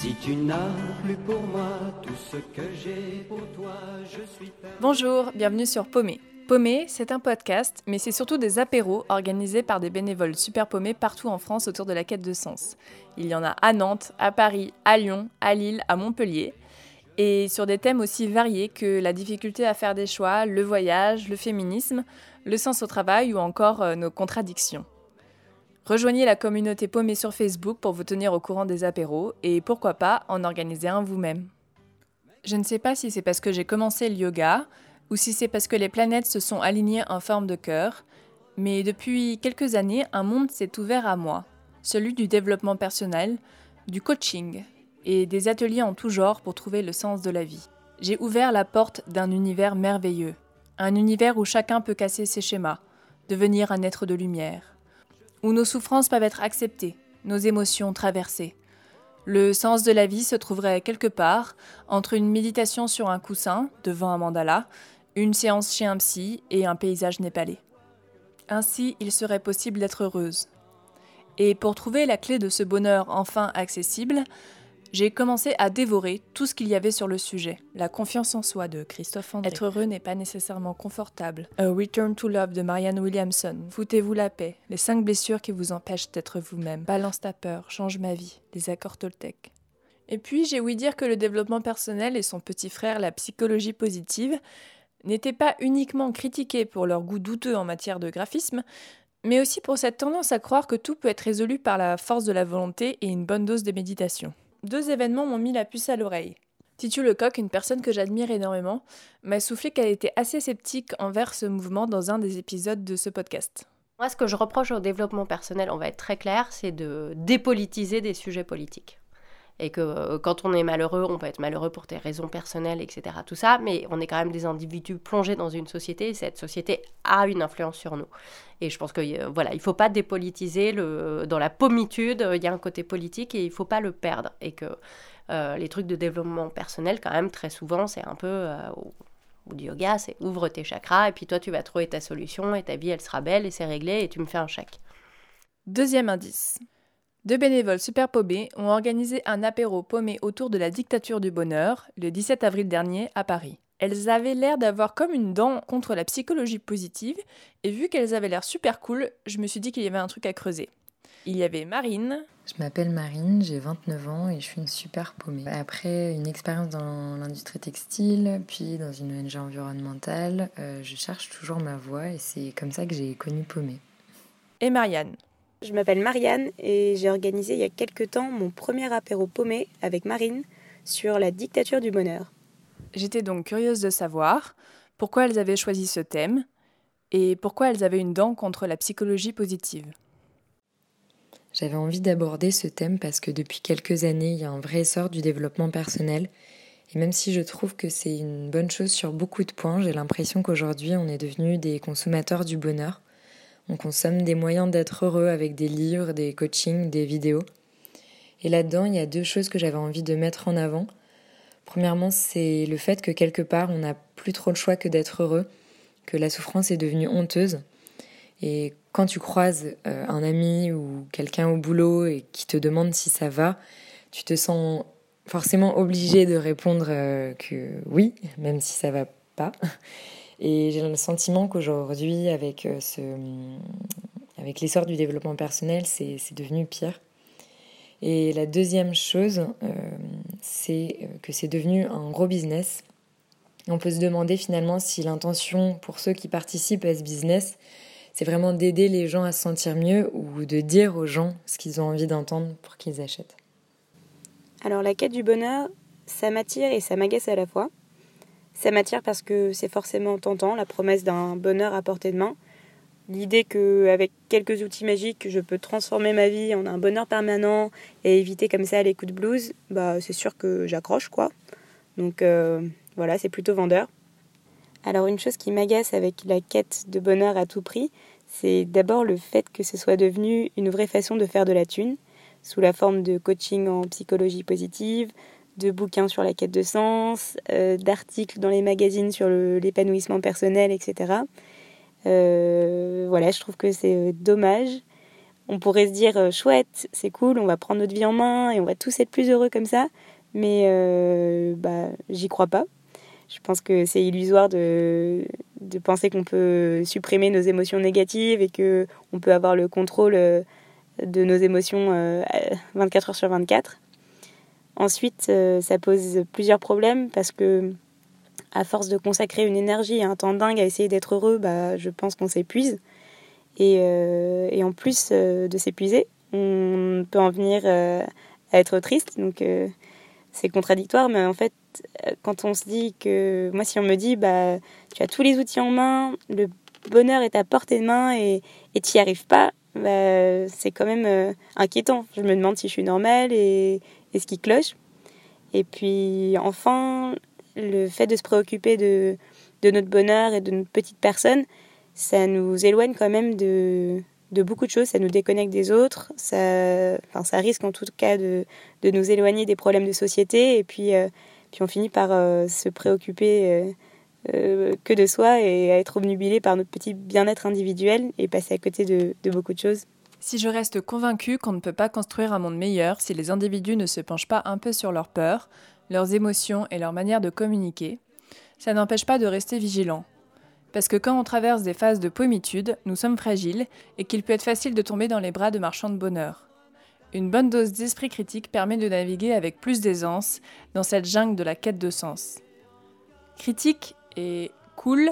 Si tu n'as plus pour moi tout ce que j'ai pour toi, je suis Bonjour, bienvenue sur Paumé. Paumé, c'est un podcast, mais c'est surtout des apéros organisés par des bénévoles super paumés partout en France autour de la quête de sens. Il y en a à Nantes, à Paris, à Lyon, à Lille, à Montpellier et sur des thèmes aussi variés que la difficulté à faire des choix, le voyage, le féminisme, le sens au travail ou encore euh, nos contradictions. Rejoignez la communauté paumée sur Facebook pour vous tenir au courant des apéros et pourquoi pas en organiser un vous-même. Je ne sais pas si c'est parce que j'ai commencé le yoga ou si c'est parce que les planètes se sont alignées en forme de cœur, mais depuis quelques années, un monde s'est ouvert à moi, celui du développement personnel, du coaching et des ateliers en tout genre pour trouver le sens de la vie. J'ai ouvert la porte d'un univers merveilleux, un univers où chacun peut casser ses schémas, devenir un être de lumière, où nos souffrances peuvent être acceptées, nos émotions traversées. Le sens de la vie se trouverait quelque part entre une méditation sur un coussin devant un mandala, une séance chez un psy et un paysage népalais. Ainsi, il serait possible d'être heureuse. Et pour trouver la clé de ce bonheur enfin accessible, j'ai commencé à dévorer tout ce qu'il y avait sur le sujet. La confiance en soi de Christophe André. Être heureux n'est pas nécessairement confortable. A Return to Love de Marianne Williamson. Foutez-vous la paix. Les cinq blessures qui vous empêchent d'être vous-même. Balance ta peur. Change ma vie. Les accords Toltec. Et puis, j'ai ouï dire que le développement personnel et son petit frère, la psychologie positive, n'étaient pas uniquement critiqués pour leur goût douteux en matière de graphisme, mais aussi pour cette tendance à croire que tout peut être résolu par la force de la volonté et une bonne dose de méditation deux événements m'ont mis la puce à l'oreille. Titu Lecoq, une personne que j'admire énormément, m'a soufflé qu'elle était assez sceptique envers ce mouvement dans un des épisodes de ce podcast. Moi, ce que je reproche au développement personnel, on va être très clair, c'est de dépolitiser des sujets politiques et que euh, quand on est malheureux, on peut être malheureux pour des raisons personnelles, etc. Tout ça, mais on est quand même des individus plongés dans une société et cette société a une influence sur nous. Et je pense que euh, voilà, il faut pas dépolitiser le dans la pommitude, il y a un côté politique et il faut pas le perdre et que euh, les trucs de développement personnel quand même très souvent c'est un peu ou du yoga, c'est ouvre tes chakras et puis toi tu vas trouver ta solution et ta vie elle sera belle et c'est réglé et tu me fais un chèque. Deuxième indice. Deux bénévoles super paumés ont organisé un apéro paumé autour de la dictature du bonheur le 17 avril dernier à Paris. Elles avaient l'air d'avoir comme une dent contre la psychologie positive, et vu qu'elles avaient l'air super cool, je me suis dit qu'il y avait un truc à creuser. Il y avait Marine. Je m'appelle Marine, j'ai 29 ans et je suis une super paumée. Après une expérience dans l'industrie textile, puis dans une ONG environnementale, euh, je cherche toujours ma voie et c'est comme ça que j'ai connu Paumé. Et Marianne. Je m'appelle Marianne et j'ai organisé il y a quelques temps mon premier apéro paumé avec Marine sur la dictature du bonheur. J'étais donc curieuse de savoir pourquoi elles avaient choisi ce thème et pourquoi elles avaient une dent contre la psychologie positive. J'avais envie d'aborder ce thème parce que depuis quelques années, il y a un vrai essor du développement personnel. Et même si je trouve que c'est une bonne chose sur beaucoup de points, j'ai l'impression qu'aujourd'hui on est devenus des consommateurs du bonheur on consomme des moyens d'être heureux avec des livres, des coachings, des vidéos. Et là-dedans, il y a deux choses que j'avais envie de mettre en avant. Premièrement, c'est le fait que quelque part, on n'a plus trop le choix que d'être heureux, que la souffrance est devenue honteuse. Et quand tu croises euh, un ami ou quelqu'un au boulot et qui te demande si ça va, tu te sens forcément obligé de répondre euh, que oui, même si ça va pas. Et j'ai le sentiment qu'aujourd'hui, avec, euh, ce, avec l'essor du développement personnel, c'est devenu pire. Et la deuxième chose, euh, c'est euh, que c'est devenu un gros business. On peut se demander finalement si l'intention pour ceux qui participent à ce business, c'est vraiment d'aider les gens à se sentir mieux ou de dire aux gens ce qu'ils ont envie d'entendre pour qu'ils achètent. Alors la quête du bonheur, ça m'attire et ça m'agace à la fois. Ça m'attire parce que c'est forcément tentant, la promesse d'un bonheur à portée de main. L'idée qu'avec quelques outils magiques, je peux transformer ma vie en un bonheur permanent et éviter comme ça les coups de blues, bah, c'est sûr que j'accroche quoi. Donc euh, voilà, c'est plutôt vendeur. Alors une chose qui m'agace avec la quête de bonheur à tout prix, c'est d'abord le fait que ce soit devenu une vraie façon de faire de la thune, sous la forme de coaching en psychologie positive, de bouquins sur la quête de sens, euh, d'articles dans les magazines sur l'épanouissement personnel, etc. Euh, voilà, je trouve que c'est euh, dommage. on pourrait se dire chouette, c'est cool, on va prendre notre vie en main et on va tous être plus heureux comme ça. Mais bah, j'y crois pas. Je pense que c'est illusoire de, de penser qu'on peut supprimer nos émotions négatives et que on peut avoir le contrôle de nos émotions 24 heures sur 24. Ensuite, ça pose plusieurs problèmes parce que à force de consacrer une énergie et un temps dingue à essayer d'être heureux, bah, je pense qu'on s'épuise. Et, euh, et, en plus euh, de s'épuiser, on peut en venir euh, à être triste. Donc c'est contradictoire, mais en fait, quand on se dit que. Moi, si on me dit, bah, tu as tous les outils en main, le bonheur est à portée de main et tu n'y arrives pas, bah, c'est quand même inquiétant. Je me demande si je suis normale et, et ce qui cloche. Et puis enfin, le fait de se préoccuper de, notre bonheur et de notre petite personne, ça nous éloigne quand même de, beaucoup de choses, ça nous déconnecte des autres, ça, enfin, ça risque en tout cas de, nous éloigner des problèmes de société et puis, euh, puis on finit par euh, se préoccuper euh, que de soi et à être obnubilé par notre petit bien-être individuel et passer à côté de beaucoup de choses. Si je reste convaincu qu'on ne peut pas construire un monde meilleur si les individus ne se penchent pas un peu sur leurs peurs, leurs émotions et leur manière de communiquer, ça n'empêche pas de rester vigilant. Parce que quand on traverse des phases de pommitude, nous sommes fragiles et qu'il peut être facile de tomber dans les bras de marchands de bonheur. Une bonne dose d'esprit critique permet de naviguer avec plus d'aisance dans cette jungle de la quête de sens. Critique et cool,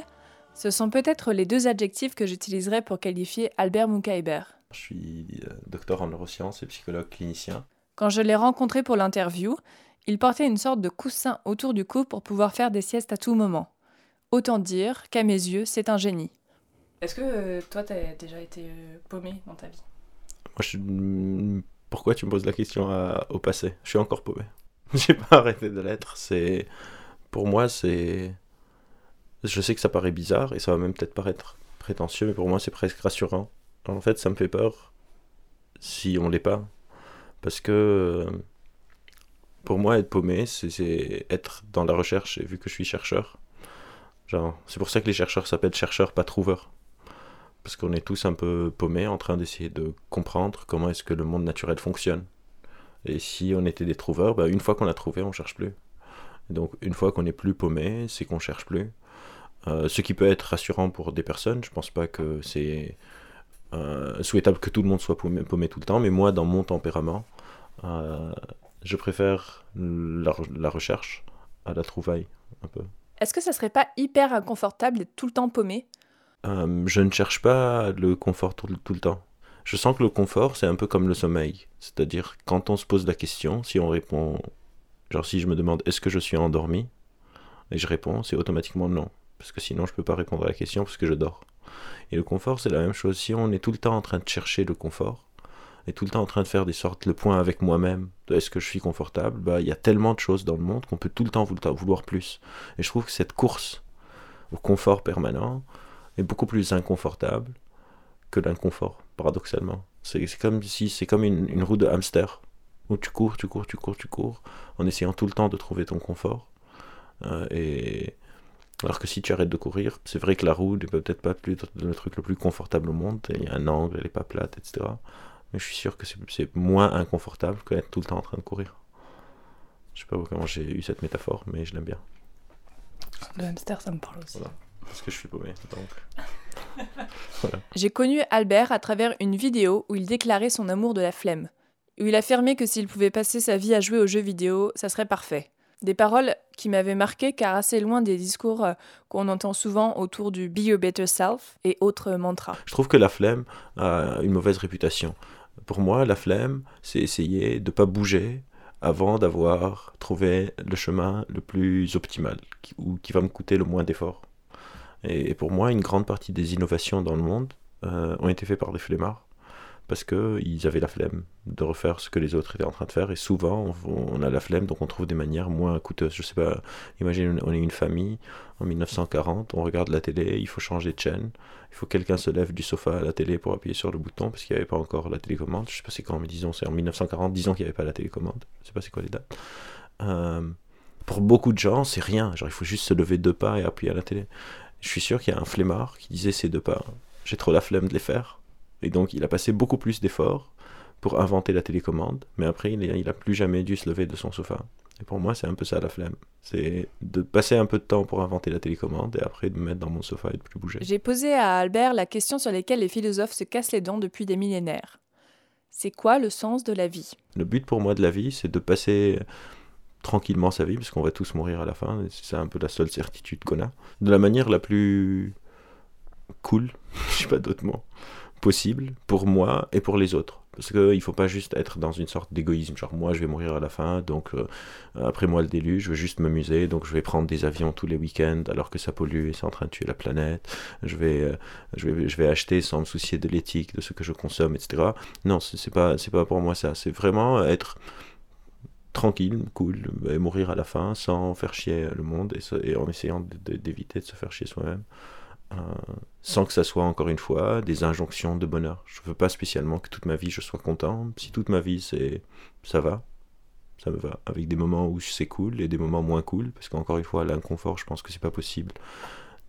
ce sont peut-être les deux adjectifs que j'utiliserai pour qualifier Albert Munkaiber. Je suis euh, docteur en neurosciences et psychologue clinicien. Quand je l'ai rencontré pour l'interview, il portait une sorte de coussin autour du cou pour pouvoir faire des siestes à tout moment. Autant dire qu'à mes yeux, c'est un génie. Est-ce que euh, toi, t'as déjà été euh, paumé dans ta vie? Moi, je... Hmm, pourquoi tu me poses la question au passé? Je suis encore paumé. J'ai pas arrêté de l'être. C'est pour moi, c'est. Je sais que ça paraît bizarre et ça va même peut-être paraître prétentieux, mais pour moi, c'est presque rassurant. En fait, ça me fait peur si on l'est pas, parce que euh, pour moi, être paumé, c'est être dans la recherche, et vu que je suis chercheur, c'est pour ça que les chercheurs s'appellent chercheurs, pas trouveurs. Parce qu'on est tous un peu paumés en train d'essayer de comprendre comment est-ce que le monde naturel fonctionne. Et si on était des trouveurs, bah, une fois qu'on a trouvé, on cherche plus. donc une fois qu'on n'est plus paumé, c'est qu'on cherche plus. Euh, ce qui peut être rassurant pour des personnes, je pense pas que c'est euh, souhaitable que tout le monde soit paumé, paumé, tout le temps, mais moi, dans mon tempérament, euh, je préfère la, recherche à la trouvaille, un peu. Est-ce que ça serait pas hyper inconfortable d'être tout le temps paumé? Euh, Je ne cherche pas le confort tout, le temps. Je sens que le confort, c'est un peu comme le sommeil. C'est-à-dire, quand on se pose la question, si on répond. Genre, si je me demande est-ce que je suis endormi? Et je réponds, c'est automatiquement non. Parce que sinon, je ne peux pas répondre à la question parce que je dors. Et le confort, c'est la même chose. Si on est tout le temps en train de chercher le confort, et tout le temps en train de faire des sortes le point avec moi-même est-ce que je suis confortable, bah il y a tellement de choses dans le monde qu'on peut tout le temps vouloir plus. Et je trouve que cette course au confort permanent est beaucoup plus inconfortable que l'inconfort, paradoxalement. C'est comme si c'est comme une, une, roue de hamster où tu cours, tu cours, tu cours, tu cours, en essayant tout le temps de trouver ton confort. Euh, et alors que si tu arrêtes de courir, c'est vrai que la roue n'est peut-être pas plus le truc le plus confortable au monde. Il y a un angle, elle n'est pas plate, etc mais je suis sûr que c'est moins inconfortable que d'être tout le temps en train de courir. Je sais pas comment j'ai eu cette métaphore, mais je l'aime bien. Le hamster, ça me parle aussi. Voilà, parce que je suis paumé. J'ai connu Albert à travers une vidéo où il déclarait son amour de la flemme, où il affirmait que s'il pouvait passer sa vie à jouer aux jeux vidéo, ça serait parfait. Des paroles qui m'avaient marqué car assez loin des discours euh, qu'on entend souvent autour du Be Your Better Self et autres mantras. Je trouve que la flemme a une mauvaise réputation. Pour moi, la flemme, c'est essayer de ne pas bouger avant d'avoir trouvé le chemin le plus optimal, ou qui va me coûter le moins d'efforts. Et pour moi, une grande partie des innovations dans le monde euh, ont été faites par des flemmards parce qu'ils avaient la flemme de refaire ce que les autres étaient en train de faire. Et souvent, on, a la flemme, donc on trouve des manières moins coûteuses. Je sais pas, imagine, on est une famille en 1940, on regarde la télé, il faut changer de chaîne, il faut que quelqu'un se lève du sofa à la télé pour appuyer sur le bouton, parce qu'il n'y avait pas encore la télécommande. Je sais pas c'est quand, mais disons, c'est en 1940, disons qu'il n'y avait pas la télécommande. Je sais pas c'est quoi les dates. Euh, pour beaucoup de gens, c'est rien. Genre, il faut juste se lever deux pas et appuyer à la télé. Je suis sûr qu'il y a un flemmard qui disait ces deux pas. J'ai trop la flemme de les faire Et donc, il a passé beaucoup plus d'efforts pour inventer la télécommande, mais après, il n'a plus jamais dû se lever de son sofa. Et pour moi, c'est un peu ça la flemme. C'est de passer un peu de temps pour inventer la télécommande et après de me mettre dans mon sofa et de plus bouger. J'ai posé à Albert la question sur laquelle les philosophes se cassent les dents depuis des millénaires. C'est quoi le sens de la vie? Le but pour moi de la vie, c'est de passer tranquillement sa vie, parce qu'on va tous mourir à la fin, c'est un peu la seule certitude qu'on a, de la manière la plus cool, je sais pas d'autres mots, possible pour moi et pour les autres. Parce qu'il ne faut pas juste être dans une sorte d'égoïsme, genre moi je vais mourir à la fin, donc euh, après moi le déluge, je veux juste m'amuser, donc je vais prendre des avions tous les week-ends alors que ça pollue et c'est en train de tuer la planète, je vais, euh, je vais, je vais acheter sans me soucier de l'éthique, de ce que je consomme, etc. Non, c'est pas, pas pour moi ça, c'est vraiment être tranquille, cool, et mourir à la fin sans faire chier le monde et, et en essayant d'éviter de se faire chier soi-même. Euh, sans que ça soit encore une fois des injonctions de bonheur. Je veux pas spécialement que toute ma vie je sois content. Si toute ma vie c'est ça va, ça me va. Avec des moments où c'est cool et des moments moins cool, parce qu'encore une fois l'inconfort, je pense que c'est pas possible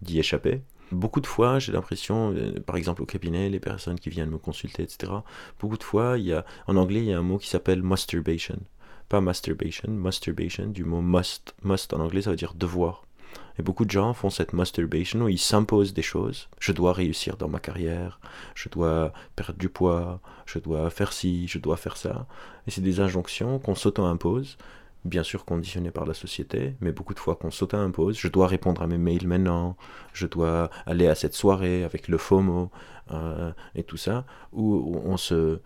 d'y échapper. Beaucoup de fois, j'ai l'impression, euh, par exemple au cabinet, les personnes qui viennent me consulter, etc. Beaucoup de fois, il y a, en anglais, il y a un mot qui s'appelle masturbation. Pas masturbation, masturbation, du mot must. Must en anglais, ça veut dire devoir. Et beaucoup de gens font cette masturbation où ils s'imposent des choses. Je dois réussir dans ma carrière, je dois perdre du poids, je dois faire ci, je dois faire ça. Et c'est des injonctions qu'on s'auto-impose, bien sûr conditionnées par la société, mais beaucoup de fois qu'on s'auto-impose. Je dois répondre à mes mails maintenant, je dois aller à cette soirée avec le FOMO euh, et tout ça, où on se,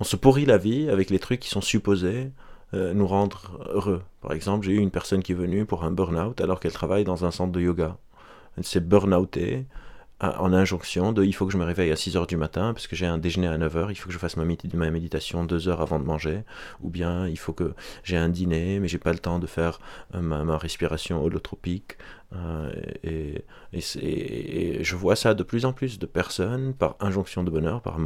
on se pourrit la vie avec les trucs qui sont supposés euh, nous rendre heureux. Par exemple, j'ai eu une personne qui est venue pour un burn-out alors qu'elle travaille dans un centre de yoga. Elle s'est burn-outée en injonction de il faut que je me réveille à 6 heures du matin parce que j'ai un déjeuner à 9 heures, il faut que je fasse ma, ma méditation 2 heures avant de manger, ou bien il faut que j'ai un dîner mais j'ai pas le temps de faire euh, ma, respiration holotropique. Euh, et, je vois ça de plus en plus de personnes par injonction de bonheur, par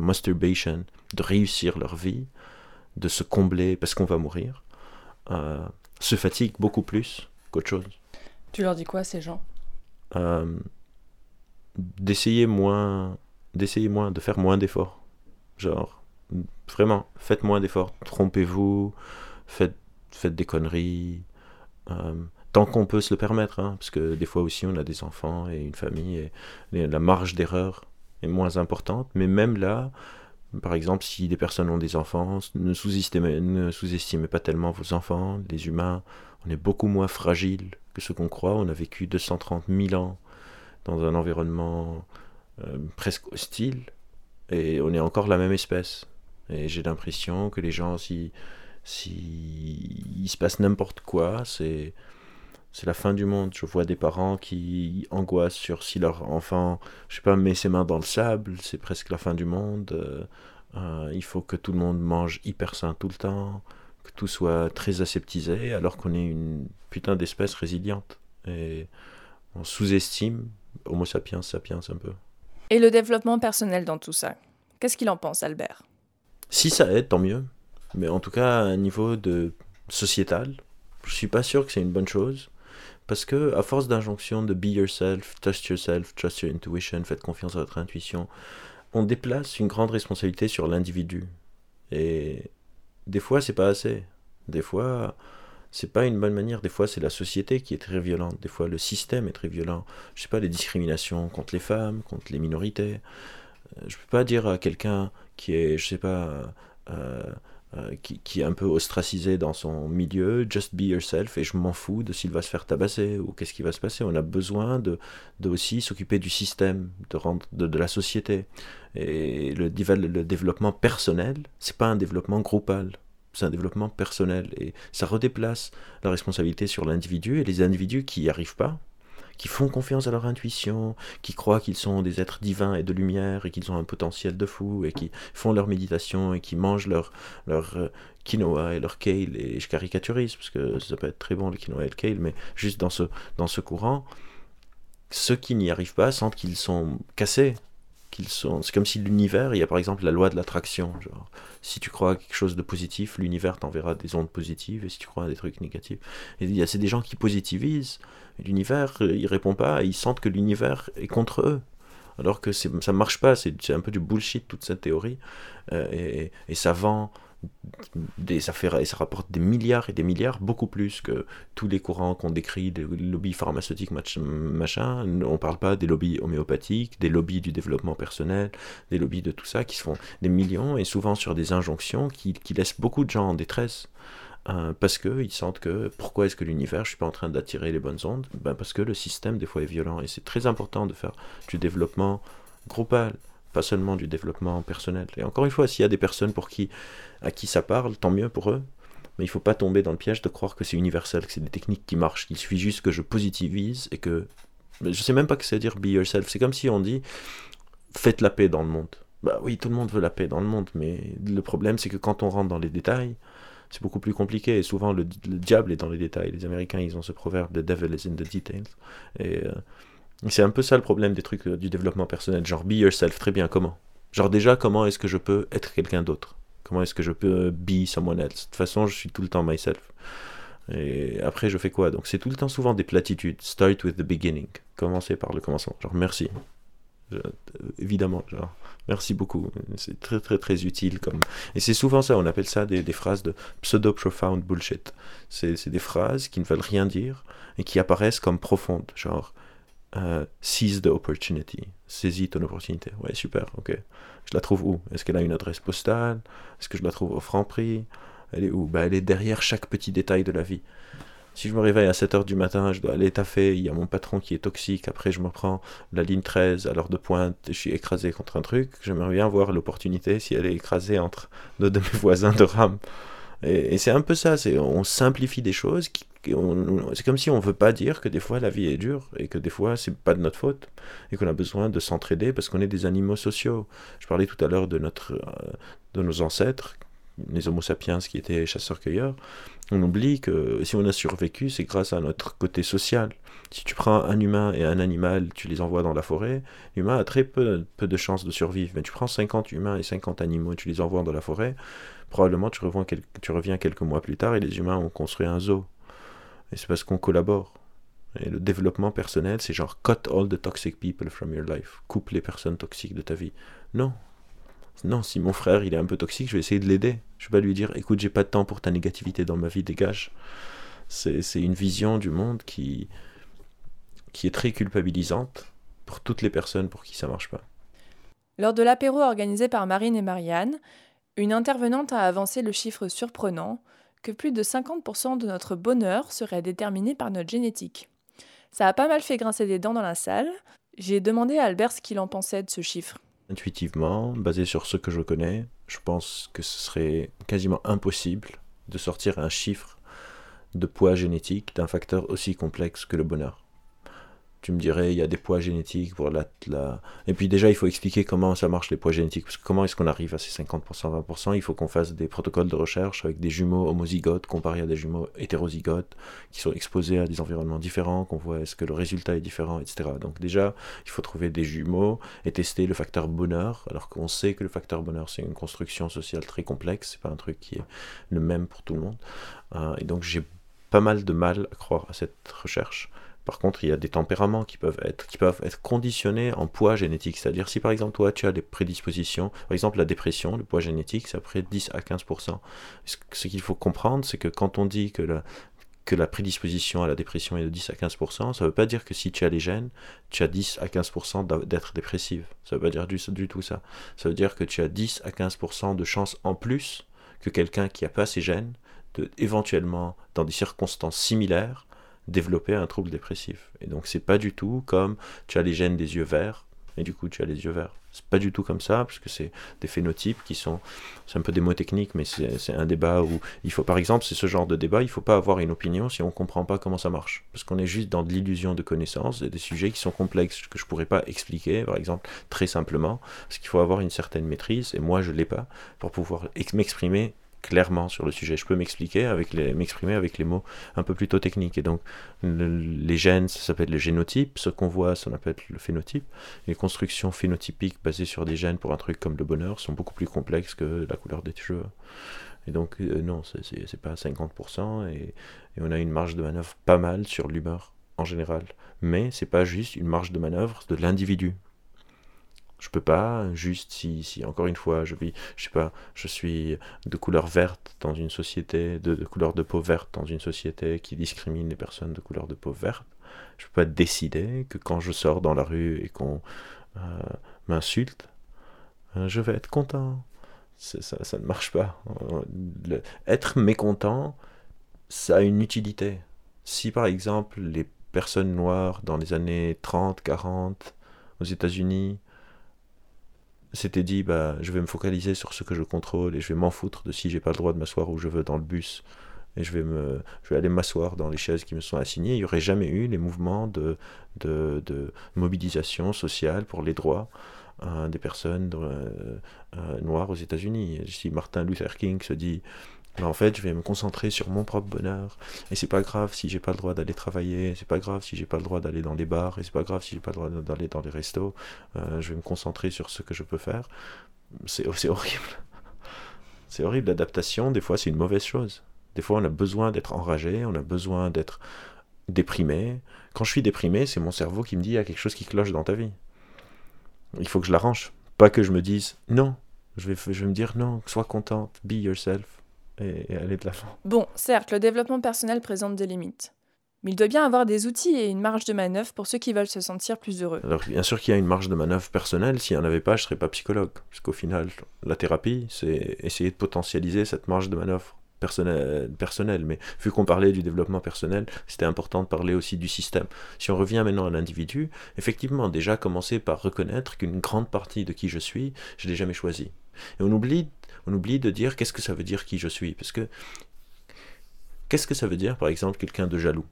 masturbation, de réussir leur vie, de se combler parce qu'on va mourir, euh, se fatigue beaucoup plus qu'autre chose. Tu leur dis quoi ces gens? Euh, D'essayer moins, d'essayer moins, de faire moins d'efforts. Genre, vraiment, faites moins d'efforts. Trompez-vous, faites, faites des conneries. Euh, tant qu'on peut se le permettre, hein, parce que des fois aussi on a des enfants et une famille, et la marge d'erreur est moins importante, mais même là, par exemple, si des personnes ont des enfants, ne sous-estimez, pas tellement vos enfants. Les humains, on est beaucoup moins fragiles que ce qu'on croit. On a vécu 230 000 ans dans un environnement euh, presque hostile et on est encore la même espèce. Et j'ai l'impression que les gens, si, si il se passe n'importe quoi, c'est c'est la fin du monde. Je vois des parents qui angoissent sur si leur enfant, je sais pas, met ses mains dans le sable, c'est presque la fin du monde. Euh, euh, il faut que tout le monde mange hyper sain tout le temps, que tout soit très aseptisé, alors qu'on est une putain d'espèce résiliente. Et on sous-estime Homo sapiens sapiens un peu. Et le développement personnel dans tout ça Qu'est-ce qu'il en pense, Albert? Si ça aide, tant mieux. Mais en tout cas, à un niveau de sociétal, je suis pas sûr que c'est une bonne chose. Parce que, à force d'injonctions de be yourself, trust yourself, trust your intuition, faites confiance à votre intuition, on déplace une grande responsabilité sur l'individu. Et des fois, c'est pas assez. Des fois, c'est pas une bonne manière. Des fois, c'est la société qui est très violente. Des fois, le système est très violent. Je sais pas, les discriminations contre les femmes, contre les minorités. Euh, je peux pas dire à quelqu'un qui est, je sais pas, euh, euh, qui, est un peu ostracisé dans son milieu, just be yourself, et je m'en fous de s'il va se faire tabasser ou qu'est-ce qui va se passer. On a besoin de, de aussi s'occuper du système, de, rendre, de, la société. Et le, le développement personnel, c'est pas un développement groupal, c'est un développement personnel. Et ça redéplace la responsabilité sur l'individu, et les individus qui n'y arrivent pas, qui font confiance à leur intuition, qui croient qu'ils sont des êtres divins et de lumière et qu'ils ont un potentiel de fou et qui font leur méditation et qui mangent leur, leur euh, quinoa et leur kale et je caricaturise parce que ça peut être très bon le quinoa et le kale mais juste dans ce, dans ce courant ceux qui n'y arrivent pas sentent qu'ils sont cassés qu'ils sont c'est comme si l'univers il y a par exemple la loi de l'attraction genre si tu crois à quelque chose de positif l'univers t'enverra des ondes positives et si tu crois à des trucs négatifs et c'est des gens qui positivisent l'univers, euh, il répond pas, ils sentent que l'univers est contre eux. Alors que ça marche pas, c'est un peu du bullshit toute cette théorie. Euh, et, et, ça vend des, ça, fait, ça rapporte des milliards et des milliards, beaucoup plus que tous les courants qu'on décrit, des lobbies pharmaceutiques, machin. On ne parle pas des lobbies homéopathiques, des lobbies du développement personnel, des lobbies de tout ça qui se font des millions et souvent sur des injonctions qui, qui laissent beaucoup de gens en détresse. Euh, parce qu'ils sentent que pourquoi est-ce que l'univers, je suis pas en train d'attirer les bonnes ondes? Ben Parce que le système, des fois, est violent. Et c'est très important de faire du développement groupal, pas seulement du développement personnel. Et encore une fois, s'il y a des personnes pour qui, à qui ça parle, tant mieux pour eux. Mais il faut pas tomber dans le piège de croire que c'est universel, que c'est des techniques qui marchent, qu'il suffit juste que je positivise et que. Je sais même pas que c'est dire be yourself. C'est comme si on dit faites la paix dans le monde. Bah oui, tout le monde veut la paix dans le monde, mais le problème c'est que quand on rentre dans les détails, c'est beaucoup plus compliqué. Et souvent, le, diable est dans les détails. Les Américains, ils ont ce proverbe The devil is in the details. Et euh, c'est un peu ça le problème des trucs euh, du développement personnel. Genre, be yourself. Très bien, comment? Genre, déjà, comment est-ce que je peux être quelqu'un d'autre? Comment est-ce que je peux be someone else? De toute façon, je suis tout le temps myself. Et après, je fais quoi? Donc, c'est tout le temps souvent des platitudes. Start with the beginning. Commencer par le commencement. Genre, merci. évidemment, genre, Merci beaucoup. C'est très très très utile. Comme... Et c'est souvent ça, on appelle ça des, des phrases de pseudo-profound bullshit. C'est des phrases qui ne veulent rien dire et qui apparaissent comme profondes. Genre, uh, seize the opportunity. Saisis ton opportunité. Ouais, super, ok. Je la trouve où? Est-ce qu'elle a une adresse postale? Est-ce que je la trouve au franc prix? Elle est où? Bah, Elle est derrière chaque petit détail de la vie. Si je me réveille à 7h du matin, je dois aller taffer, il y a mon patron qui est toxique, après je me prends la ligne 13 à l'heure de pointe, je suis écrasé contre un truc, j'aimerais bien voir l'opportunité si elle est écrasée entre deux de mes voisins de rame. Et, c'est un peu ça, on simplifie des choses, c'est comme si on veut pas dire que des fois la vie est dure et que des fois c'est pas de notre faute et qu'on a besoin de s'entraider parce qu'on est des animaux sociaux. Je parlais tout à l'heure de euh, de nos ancêtres les Homo sapiens qui étaient chasseurs-cueilleurs, on oublie que si on a survécu, c'est grâce à notre côté social. Si tu prends un humain et un animal, tu les envoies dans la forêt, l'humain a très peu, peu de chances de survivre. Mais tu prends 50 humains et 50 animaux et tu les envoies dans la forêt, probablement tu reviens, tu reviens quelques mois plus tard et les humains ont construit un zoo. Et c'est parce qu'on collabore. Et le développement personnel, c'est genre cut all the toxic people from your life. Coupe les personnes toxiques de ta vie. Non, non, si mon frère il est un peu toxique, je vais essayer de l'aider. Je vais pas lui dire écoute, j'ai pas de temps pour ta négativité dans ma vie, dégage. C'est une vision du monde qui, qui est très culpabilisante pour toutes les personnes pour qui ça marche pas. Lors de l'apéro organisé par Marine et Marianne, une intervenante a avancé le chiffre surprenant que plus de 50% de notre bonheur serait déterminé par notre génétique. Ça a pas mal fait grincer des dents dans la salle. J'ai demandé à Albert ce qu'il en pensait de ce chiffre intuitivement, basé sur ce que je connais, je pense que ce serait quasiment impossible de sortir un chiffre de poids génétique d'un facteur aussi complexe que le bonheur tu me dirais, il y a des poids génétiques pour la, Et puis déjà, il faut expliquer comment ça marche les poids génétiques. Parce que comment est-ce qu'on arrive à ces 50%, 20% Il faut qu'on fasse des protocoles de recherche avec des jumeaux homozygotes comparés à des jumeaux hétérozygotes qui sont exposés à des environnements différents, qu'on voit est-ce que le résultat est différent, etc. Donc déjà, il faut trouver des jumeaux et tester le facteur bonheur, alors qu'on sait que le facteur bonheur, c'est une construction sociale très complexe, c'est pas un truc qui est le même pour tout le monde. Euh, et donc j'ai pas mal de mal à croire à cette recherche. Par contre, il y a des tempéraments qui peuvent être, conditionnés en poids génétique. C'est-à-dire, si par exemple, toi, tu as des prédispositions, par exemple, la dépression, le poids génétique, c'est à près 10 à 15%. Ce qu'il faut comprendre, c'est que quand on dit que la, que la prédisposition à la dépression est de 10 à 15%, ça ne veut pas dire que si tu as les gènes, tu as 10 à 15% d'être dépressive. Ça ne veut pas dire du, du, tout ça. Ça veut dire que tu as 10 à 15% de chances en plus que quelqu'un qui n'a pas ces gènes, de, éventuellement, dans des circonstances similaires, développer un trouble dépressif. Et donc c'est pas du tout comme tu as les gènes des yeux verts et du coup tu as les yeux verts. C'est pas du tout comme ça, parce que c'est des phénotypes qui sont, c'est un peu des mots techniques, mais c'est un débat où il faut, par exemple, c'est ce genre de débat, il faut pas avoir une opinion si on comprend pas comment ça marche, parce qu'on est juste dans de l'illusion de connaissance, et des sujets qui sont complexes, que je pourrais pas expliquer, par exemple, très simplement, parce qu'il faut avoir une certaine maîtrise, et moi je l'ai pas, pour pouvoir m'exprimer clairement sur le sujet. Je peux m'expliquer avec m'exprimer avec les mots un peu plutôt techniques. Et donc, les gènes, ça s'appelle le génotype. Ce qu'on voit, ça s'appelle le phénotype. Les constructions phénotypiques basées sur des gènes pour un truc comme le bonheur sont beaucoup plus complexes que la couleur des cheveux. Et donc, euh, non, c'est, pas 50%. Et, et, on a une marge de manœuvre pas mal sur l'humeur en général. Mais c'est pas juste une marge de manœuvre de l'individu. Je peux pas, juste si, encore une fois, je vis, je sais pas, je suis de couleur verte dans une société, de, couleur de peau verte dans une société qui discrimine les personnes de couleur de peau verte, je peux pas décider que quand je sors dans la rue et qu'on euh, m'insulte, euh, je vais être content. Ça, ça, ne marche pas. être mécontent, ça a une utilité. Si par exemple les personnes noires dans les années 30, 40 aux États-Unis s'étaient dit bah je vais me focaliser sur ce que je contrôle et je vais m'en foutre de si j'ai pas le droit de m'asseoir où je veux dans le bus. Et je vais me je vais aller m'asseoir dans les chaises qui me sont assignées. Il n'y aurait jamais eu les mouvements de, mobilisation sociale pour les droits euh, des personnes euh, euh, noires aux États-Unis. Si Martin Luther King se dit en fait, je vais me concentrer sur mon propre bonheur. Et c'est pas grave si j'ai pas le droit d'aller travailler, c'est pas grave si j'ai pas le droit d'aller dans les bars, et c'est pas grave si j'ai pas le droit d'aller dans les restos. Euh, je vais me concentrer sur ce que je peux faire. C'est horrible. C'est horrible. L'adaptation, des fois, c'est une mauvaise chose. Des fois, on a besoin d'être enragé, on a besoin d'être déprimé. Quand je suis déprimé, c'est mon cerveau qui me dit il y a quelque chose qui cloche dans ta vie. Il faut que je l'arrange. Pas que je me dise non. Je vais, je vais me dire non, sois contente, be yourself et, aller de l'avant. Bon, certes, le développement personnel présente des limites. Mais il doit bien avoir des outils et une marge de manœuvre pour ceux qui veulent se sentir plus heureux. Alors bien sûr qu'il y a une marge de manœuvre personnelle, s'il n'y en avait pas, je ne serais pas psychologue. Parce qu'au final, la thérapie, c'est essayer de potentialiser cette marge de manœuvre personnelle. personnelle. Mais vu qu'on parlait du développement personnel, c'était important de parler aussi du système. Si on revient maintenant à l'individu, effectivement, déjà commencer par reconnaître qu'une grande partie de qui je suis, je ne l'ai jamais choisi. Et on oublie on oublie de dire qu'est-ce que ça veut dire qui je suis. Parce que qu'est-ce que ça veut dire, par exemple, quelqu'un de jaloux?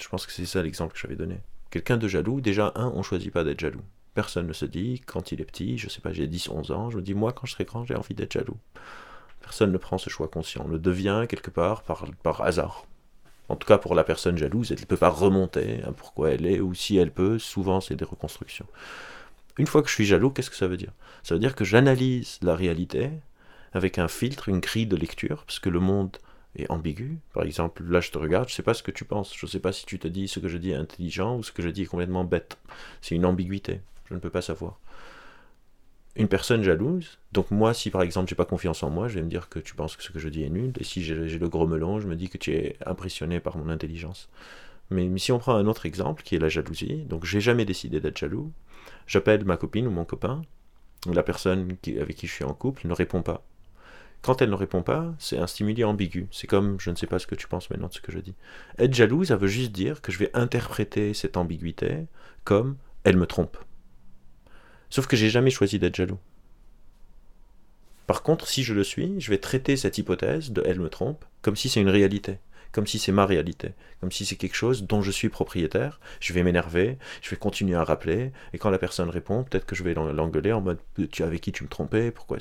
Je pense que c'est ça l'exemple que j'avais donné. Quelqu'un de jaloux, déjà, un, on choisit pas d'être jaloux. Personne ne se dit, quand il est petit, je sais pas, j'ai 10, 11 ans, je me dis, moi, quand je serai grand, j'ai envie d'être jaloux. Personne ne prend ce choix conscient. On le devient quelque part par, par hasard. En tout cas, pour la personne jalouse, elle ne peut pas remonter à pourquoi elle est, ou si elle peut, souvent c'est des reconstructions. Une fois que je suis jaloux, qu'est-ce que ça veut dire? Ça veut dire que j'analyse la réalité avec un filtre, une grille de lecture, parce que le monde est ambigu. Par exemple, là je te regarde, je ne sais pas ce que tu penses, je ne sais pas si tu te dis ce que je dis est intelligent ou ce que je dis est complètement bête. C'est une ambiguïté, je ne peux pas savoir. Une personne jalouse, donc moi si par exemple j'ai pas confiance en moi, je vais me dire que tu penses que ce que je dis est nul, et si j'ai le gros melon, je me dis que tu es impressionné par mon intelligence. Mais si on prend un autre exemple qui est la jalousie, donc j'ai jamais décidé d'être jaloux, j'appelle ma copine ou mon copain, la personne avec qui je suis en couple ne répond pas. Quand elle ne répond pas, c'est un stimuli ambigu. C'est comme je ne sais pas ce que tu penses maintenant de ce que je dis. Être jalouse, ça veut juste dire que je vais interpréter cette ambiguïté comme elle me trompe. Sauf que j'ai jamais choisi d'être jaloux. Par contre, si je le suis, je vais traiter cette hypothèse de elle me trompe comme si c'est une réalité, comme si c'est ma réalité, comme si c'est quelque chose dont je suis propriétaire. Je vais m'énerver, je vais continuer à rappeler, et quand la personne répond, peut-être que je vais l'engueuler en mode tu avec qui tu me trompais, pourquoi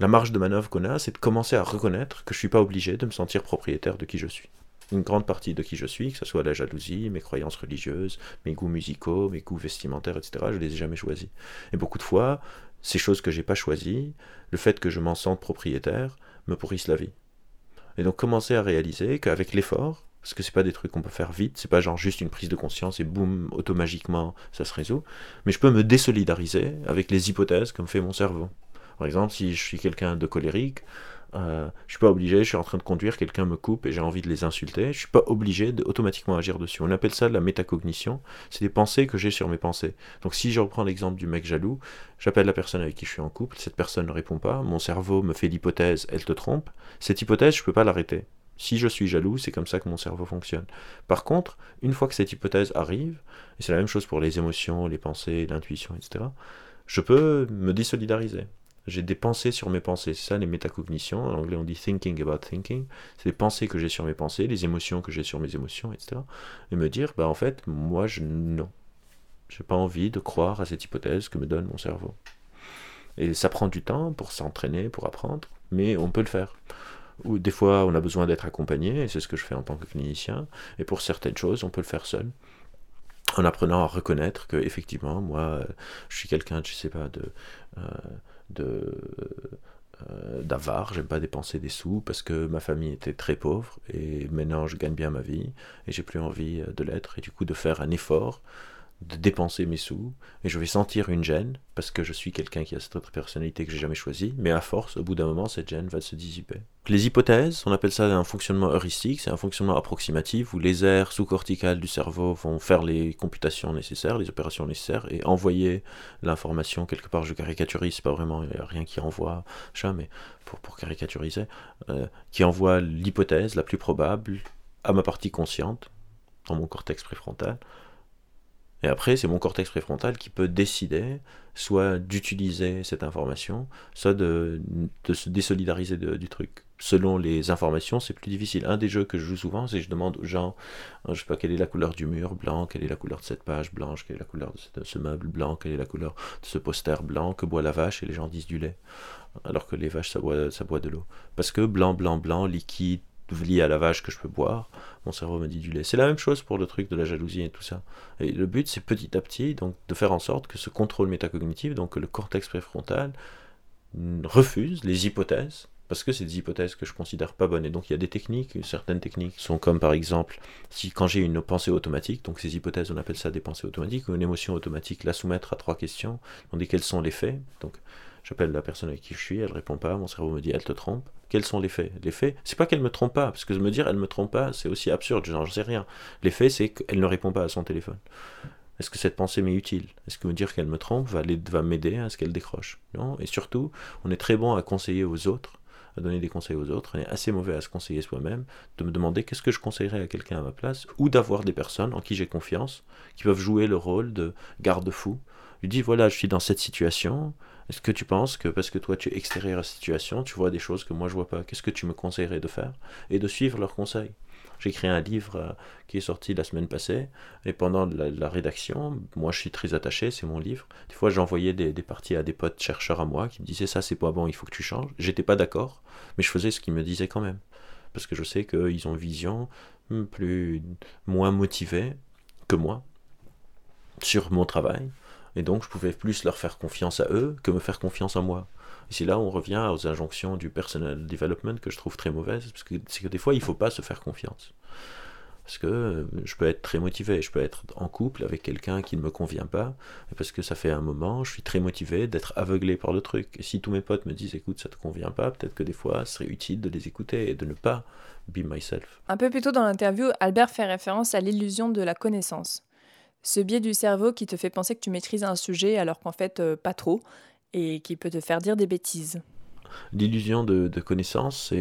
la marge de manœuvre qu'on a, c'est de commencer à reconnaître que je ne suis pas obligé de me sentir propriétaire de qui je suis. Une grande partie de qui je suis, que ce soit la jalousie, mes croyances religieuses, mes goûts musicaux, mes goûts vestimentaires, etc., je ne les ai jamais choisis. Et beaucoup de fois, ces choses que j'ai pas choisies, le fait que je m'en sente propriétaire, me pourrissent la vie. Et donc commencer à réaliser qu'avec l'effort, parce que c'est pas des trucs qu'on peut faire vite, c'est pas genre juste une prise de conscience et boum, automagiquement ça se résout, mais je peux me désolidariser avec les hypothèses que me fait mon cerveau. Par exemple, si je suis quelqu'un de colérique, euh, je suis pas obligé, je suis en train de conduire, quelqu'un me coupe et j'ai envie de les insulter, je suis pas obligé d'automatiquement agir dessus. On appelle ça la métacognition, c'est des pensées que j'ai sur mes pensées. Donc si je reprends l'exemple du mec jaloux, j'appelle la personne avec qui je suis en couple, cette personne ne répond pas, mon cerveau me fait l'hypothèse, elle te trompe, cette hypothèse, je peux pas l'arrêter. Si je suis jaloux, c'est comme ça que mon cerveau fonctionne. Par contre, une fois que cette hypothèse arrive, et c'est la même chose pour les émotions, les pensées, l'intuition, etc., je peux me désolidariser. J'ai des pensées sur mes pensées. C'est ça les métacognitions. En anglais, on dit thinking about thinking. C'est les pensées que j'ai sur mes pensées, les émotions que j'ai sur mes émotions, etc. Et me dire, bah en fait, moi, je non. J'ai pas envie de croire à cette hypothèse que me donne mon cerveau. Et ça prend du temps pour s'entraîner, pour apprendre, mais on peut le faire. Ou des fois, on a besoin d'être accompagné, et c'est ce que je fais en tant que clinicien. Et pour certaines choses, on peut le faire seul en apprenant à reconnaître que effectivement moi je suis quelqu'un je sais pas de euh, de euh, d'avare, j'aime pas dépenser des sous parce que ma famille était très pauvre et maintenant je gagne bien ma vie et j'ai plus envie euh, de l'être et du coup de faire un effort de dépenser mes sous, et je vais sentir une gêne, parce que je suis quelqu'un qui a cette autre personnalité que j'ai jamais choisie, mais à force, au bout d'un moment, cette gêne va se dissiper. Les hypothèses, on appelle ça un fonctionnement heuristique, c'est un fonctionnement approximatif où les aires sous-corticales du cerveau vont faire les computations nécessaires, les opérations nécessaires, et envoyer l'information quelque part. Je caricaturise, c'est pas vraiment, il n'y a rien qui envoie, mais pour, pour caricaturiser, euh, qui envoie l'hypothèse la plus probable à ma partie consciente, dans mon cortex préfrontal, et après, c'est mon cortex préfrontal qui peut décider soit d'utiliser cette information, soit de, se désolidariser du truc. Selon les informations, c'est plus difficile. Un des jeux que je joue souvent, c'est que je demande aux gens, euh, je sais pas quelle est la couleur du mur blanc, quelle est la couleur de cette page blanche, quelle est la couleur de ce meuble blanc, quelle est la couleur de ce poster blanc, que boit la vache, et les gens disent du lait. Alors que les vaches, ça boit de l'eau. Parce que blanc, blanc, blanc, liquide, lié à la vache que je peux boire, mon cerveau me dit du lait. C'est la même chose pour le truc de la jalousie et tout ça. Et le but, c'est petit à petit donc, de faire en sorte que ce contrôle métacognitif, donc le cortex préfrontal, refuse les hypothèses, parce que c'est des hypothèses que je considère pas bonnes. Et donc il y a des techniques, certaines techniques sont comme par exemple, si quand j'ai une pensée automatique, donc ces hypothèses, on appelle ça des pensées automatiques, ou une émotion automatique, la soumettre à trois questions, on dit quels sont les faits. Donc J'appelle la personne avec qui je suis, elle répond pas, mon cerveau me dit elle te trompe. Quels sont les faits? Les faits, c'est pas qu'elle me trompe pas, parce que me dire elle me trompe pas, c'est aussi absurde, j'en sais rien. Les faits, c'est qu'elle ne répond pas à son téléphone. Est-ce que cette pensée m'est utile? Est-ce que me dire qu'elle me trompe va, m'aider à ce qu'elle décroche? Et surtout, on est très bon à conseiller aux autres, à donner des conseils aux autres, on est assez mauvais à se conseiller soi-même, de me demander qu'est-ce que je conseillerais à quelqu'un à ma place, ou d'avoir des personnes en qui j'ai confiance, qui peuvent jouer le rôle de garde-fou. Je dis voilà, je suis dans cette situation, est-ce que tu penses que parce que toi tu es extérieur à la situation, tu vois des choses que moi je vois pas? Qu'est-ce que tu me conseillerais de faire Et de suivre leurs conseils? J'ai écrit un livre euh, qui est sorti la semaine passée, et pendant la, rédaction, moi je suis très attaché, c'est mon livre. Des fois j'envoyais des, parties à des potes chercheurs à moi qui me disaient ça c'est pas bon, il faut que tu changes. J'étais pas d'accord, mais je faisais ce qu'ils me disaient quand même. Parce que je sais qu'ils ont une vision hmm, plus, moins motivée que moi sur mon travail et donc, je pouvais plus leur faire confiance à eux que me faire confiance à moi. Et c'est là où on revient aux injonctions du personal development que je trouve très mauvaises, parce que c'est que des fois, il ne faut pas se faire confiance. Parce que euh, je peux être très motivé, je peux être en couple avec quelqu'un qui ne me convient pas, parce que ça fait un moment, je suis très motivé d'être aveuglé par le truc. Et si tous mes potes me disent écoute, ça te convient pas, peut-être que des fois, ce serait utile de les écouter et de ne pas be myself. Un peu plus tôt dans l'interview, Albert fait référence à l'illusion de la connaissance. Ce biais du cerveau qui te fait penser que tu maîtrises un sujet alors qu'en fait euh, pas trop et qui peut te faire dire des bêtises. L'illusion de, connaissance,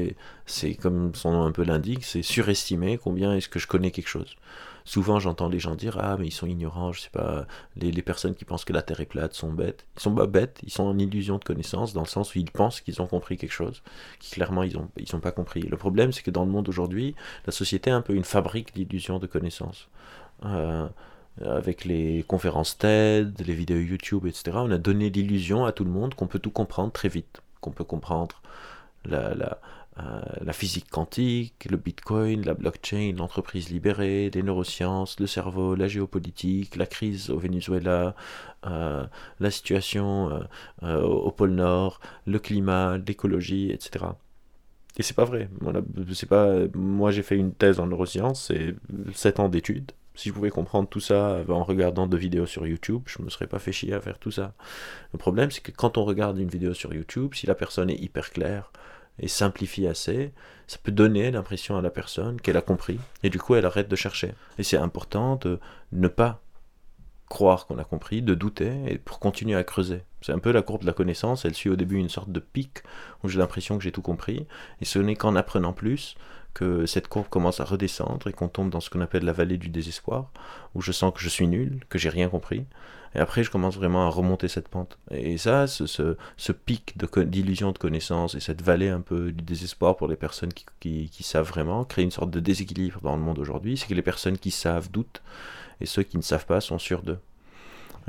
c'est comme son nom un peu l'indique, c'est surestimer combien est-ce que je connais quelque chose. Souvent, j'entends les gens dire Ah, mais ils sont ignorants, je sais pas, les, personnes qui pensent que la Terre est plate sont bêtes. Ils sont pas bêtes, ils sont en illusion de connaissance, dans le sens où ils pensent qu'ils ont compris quelque chose, qui clairement ils n'ont ils pas compris. Le problème, c'est que dans le monde aujourd'hui, la société est un peu une fabrique d'illusions de connaissance. Euh, avec les conférences TED, les vidéos YouTube, etc., on a donné l'illusion à tout le monde qu'on peut tout comprendre très vite, qu'on peut comprendre euh, la, physique quantique, le bitcoin, la blockchain, l'entreprise libérée, les neurosciences, le cerveau, la géopolitique, la crise au Venezuela, euh, la situation euh, au pôle Nord, le climat, l'écologie, etc. Et c'est pas vrai. Pas, moi j'ai fait une thèse en neurosciences, c'est 7 ans d'études. Si je pouvais comprendre tout ça en regardant deux vidéos sur YouTube, je ne me serais pas fait chier à faire tout ça. Le problème, c'est que quand on regarde une vidéo sur YouTube, si la personne est hyper claire et simplifie assez, ça peut donner l'impression à la personne qu'elle a compris, et du coup elle arrête de chercher. Et c'est important de ne pas croire qu'on a compris, de douter, et pour continuer à creuser. C'est un peu la courbe de la connaissance, elle suit au début une sorte de pic, où j'ai l'impression que j'ai tout compris, et ce n'est qu'en apprenant plus que cette courbe commence à redescendre et qu'on tombe dans ce qu'on appelle la vallée du désespoir, où je sens que je suis nul, que j'ai rien compris. Et après, je commence vraiment à remonter cette pente. Et ça, ce, ce, pic d'illusion de, connaissance et cette vallée un peu du désespoir pour les personnes qui, qui savent vraiment crée une sorte de déséquilibre dans le monde aujourd'hui. C'est que les personnes qui savent doutent et ceux qui ne savent pas sont sûrs d'eux.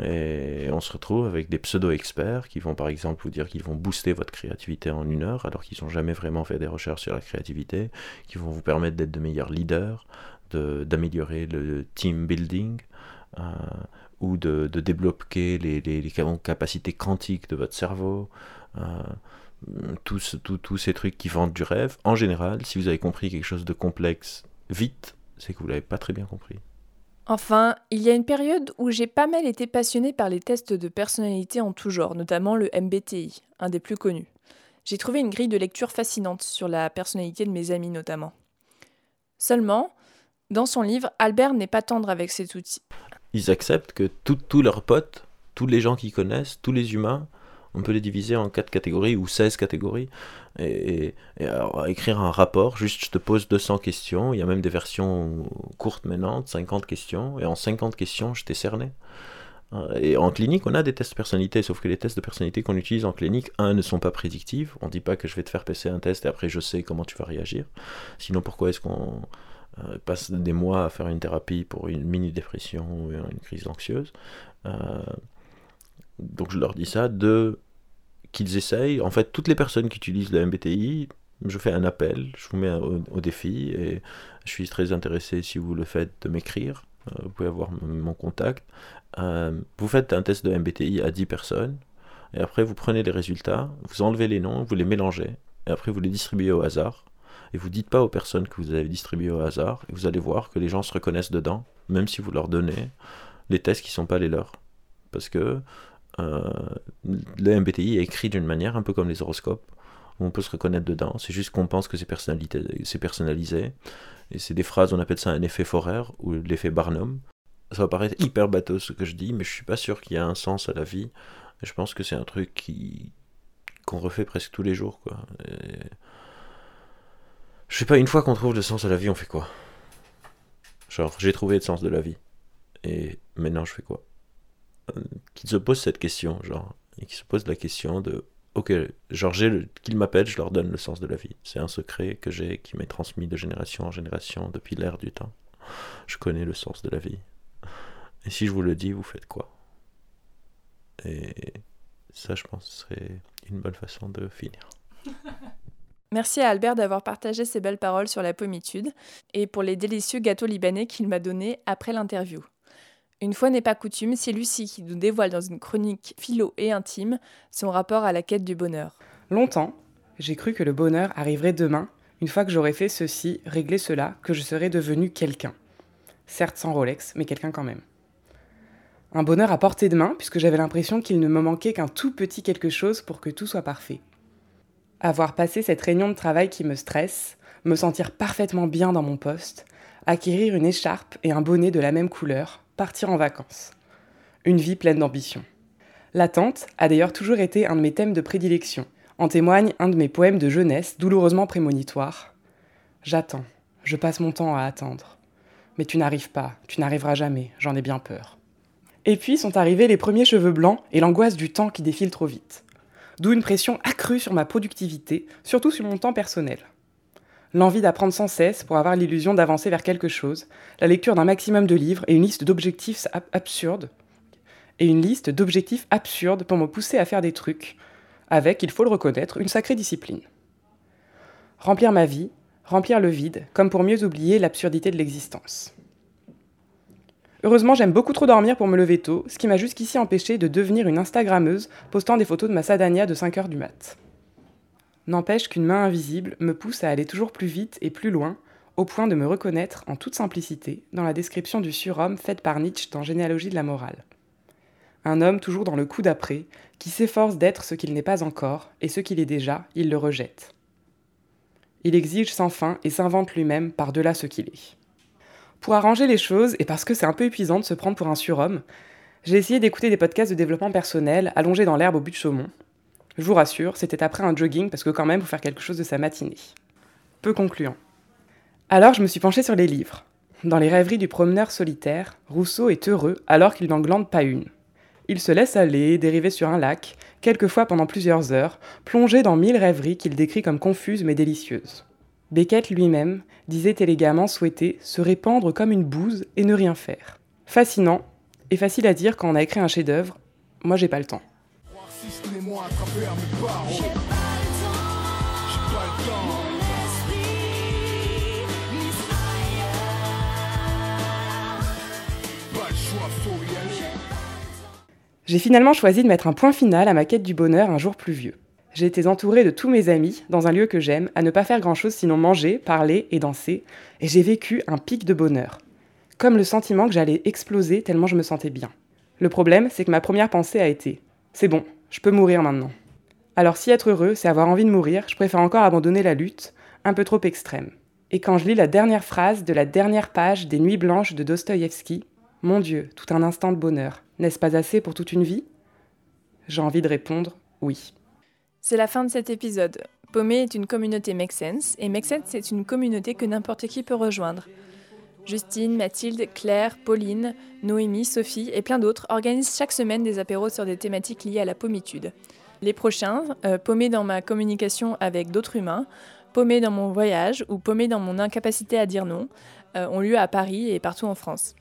Et on se retrouve avec des pseudo-experts qui vont par exemple vous dire qu'ils vont booster votre créativité en une heure alors qu'ils n'ont jamais vraiment fait des recherches sur la créativité, qui vont vous permettre d'être de meilleurs leaders, d'améliorer le team building. Euh, ou de, de débloquer les, les, les, capacités quantiques de votre cerveau, euh, tous, tous ces trucs qui vendent du rêve. En général, si vous avez compris quelque chose de complexe vite, c'est que vous ne l'avez pas très bien compris. Enfin, il y a une période où j'ai pas mal été passionnée par les tests de personnalité en tout genre, notamment le MBTI, un des plus connus. J'ai trouvé une grille de lecture fascinante sur la personnalité de mes amis notamment. Seulement, dans son livre, Albert n'est pas tendre avec cet outil. Ils acceptent que tous leurs potes, tous les gens qu'ils connaissent, tous les humains, on peut les diviser en 4 catégories ou 16 catégories. Et, écrire un rapport, juste je te pose 200 questions, il y a même des versions courtes maintenant, 50 questions, et en 50 questions, je t'ai cerné. Euh, et en clinique, on a des tests de personnalité, sauf que les tests de personnalité qu'on utilise en clinique, un, ne sont pas prédictifs. On ne dit pas que je vais te faire passer un test et après je sais comment tu vas réagir. Sinon, pourquoi est-ce qu'on euh, passe des mois à faire une thérapie pour une mini-dépression ou une crise anxieuse? Euh, donc je leur dis ça, de qu'ils essayent. En fait, toutes les personnes qui utilisent le MBTI, je fais un appel, je vous mets au, défi et je suis très intéressé si vous le faites de m'écrire. Euh, vous pouvez avoir mon contact. Euh, vous faites un test de MBTI à 10 personnes et après vous prenez les résultats, vous enlevez les noms, vous les mélangez et après vous les distribuez au hasard. Et vous dites pas aux personnes que vous avez distribuées au hasard et vous allez voir que les gens se reconnaissent dedans, même si vous leur donnez les tests qui sont pas les leurs. Parce que le MBTI est écrit d'une manière un peu comme les horoscopes, où on peut se reconnaître dedans. C'est juste qu'on pense que c'est personnalisé. Et c'est des phrases, on appelle ça un effet Forer ou l'effet Barnum. Ça va paraître hyper bateau ce que je dis, mais je suis pas sûr qu'il y ait un sens à la vie. je pense que c'est un truc qu'on refait presque tous les jours. Je sais pas, une fois qu'on trouve le sens à la vie, on fait quoi? Genre, j'ai trouvé le sens de la vie. Et maintenant, je fais quoi? Qui se pose cette question, genre, et qui se pose la question de, ok, genre, qu'ils m'appellent, je leur donne le sens de la vie. C'est un secret que j'ai, qui m'est transmis de génération en génération depuis l'ère du temps. Je connais le sens de la vie. Et si je vous le dis, vous faites quoi? Et ça, je pense, serait une bonne façon de finir. Merci à Albert d'avoir partagé ses belles paroles sur la pommitude et pour les délicieux gâteaux libanais qu'il m'a donnés après l'interview. Une fois n'est pas coutume, c'est Lucie qui nous dévoile dans une chronique philo et intime son rapport à la quête du bonheur. Longtemps, j'ai cru que le bonheur arriverait demain, une fois que j'aurais fait ceci, réglé cela, que je serais devenu quelqu'un. Certes sans Rolex, mais quelqu'un quand même. Un bonheur à portée de main, puisque j'avais l'impression qu'il ne me manquait qu'un tout petit quelque chose pour que tout soit parfait. Avoir passé cette réunion de travail qui me stresse, me sentir parfaitement bien dans mon poste, acquérir une écharpe et un bonnet de la même couleur, partir en vacances. Une vie pleine d'ambition. L'attente a d'ailleurs toujours été un de mes thèmes de prédilection. En témoigne un de mes poèmes de jeunesse douloureusement prémonitoire. J'attends, je passe mon temps à attendre. Mais tu n'arrives pas, tu n'arriveras jamais, j'en ai bien peur. Et puis sont arrivés les premiers cheveux blancs et l'angoisse du temps qui défile trop vite. D'où une pression accrue sur ma productivité, surtout sur mon temps personnel l'envie d'apprendre sans cesse pour avoir l'illusion d'avancer vers quelque chose, la lecture d'un maximum de livres et une liste d'objectifs absurdes, et une liste d'objectifs absurdes pour me pousser à faire des trucs, avec, il faut le reconnaître, une sacrée discipline. Remplir ma vie, remplir le vide, comme pour mieux oublier l'absurdité de l'existence. Heureusement, j'aime beaucoup trop dormir pour me lever tôt, ce qui m'a jusqu'ici empêché de devenir une Instagrammeuse postant des photos de ma Sadania de 5 heures du mat'. N'empêche qu'une main invisible me pousse à aller toujours plus vite et plus loin, au point de me reconnaître en toute simplicité dans la description du surhomme faite par Nietzsche dans Généalogie de la morale. Un homme toujours dans le coup d'après, qui s'efforce d'être ce qu'il n'est pas encore, et ce qu'il est déjà, il le rejette. Il exige sans fin et s'invente lui-même par-delà ce qu'il est. Pour arranger les choses, et parce que c'est un peu épuisant de se prendre pour un surhomme, j'ai essayé d'écouter des podcasts de développement personnel allongés dans l'herbe au but de Chaumont, je vous rassure, c'était après un jogging parce que quand même, faut faire quelque chose de sa matinée. Peu concluant. Alors je me suis penchée sur les livres. Dans les rêveries du promeneur solitaire, Rousseau est heureux alors qu'il n'en glande pas une. Il se laisse aller, dériver sur un lac, quelquefois pendant plusieurs heures, plongé dans mille rêveries qu'il décrit comme confuses mais délicieuses. Beckett lui-même disait élégamment souhaiter se répandre comme une bouse et ne rien faire. Fascinant et facile à dire quand on a écrit un chef-d'œuvre, moi j'ai pas le temps. J'ai finalement choisi de mettre un point final à ma quête du bonheur un jour pluvieux. J'ai été entourée de tous mes amis, dans un lieu que j'aime, à ne pas faire grand-chose sinon manger, parler et danser, et j'ai vécu un pic de bonheur. comme le sentiment que j'allais exploser tellement je me sentais bien. Le problème, c'est que ma première pensée a été c'est bon, je peux mourir maintenant. Alors si être heureux, c'est avoir envie de mourir, je préfère encore abandonner la lutte, un peu trop extrême. Et quand je lis la dernière phrase de la dernière page des Nuits blanches de Dostoïevski, mon Dieu, tout un instant de bonheur, n'est-ce pas assez pour toute une vie? J'ai envie de répondre oui. C'est la fin de cet épisode. Paumé est une communauté Make Sense, et Make Sense c'est une communauté que n'importe qui peut rejoindre. Justine, Mathilde, Claire, Pauline, Noémie, Sophie et plein d'autres organisent chaque semaine des apéros sur des thématiques liées à la pommitude. Les prochains, euh, dans ma communication avec d'autres humains, paumé dans mon voyage ou paumé dans mon incapacité à dire non, euh, ont lieu à Paris et partout en France.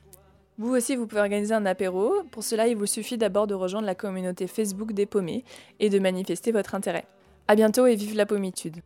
Vous aussi, vous pouvez organiser un apéro. Pour cela, il vous suffit d'abord de rejoindre la communauté Facebook des paumés et de manifester votre intérêt. À bientôt et vive la pommitude!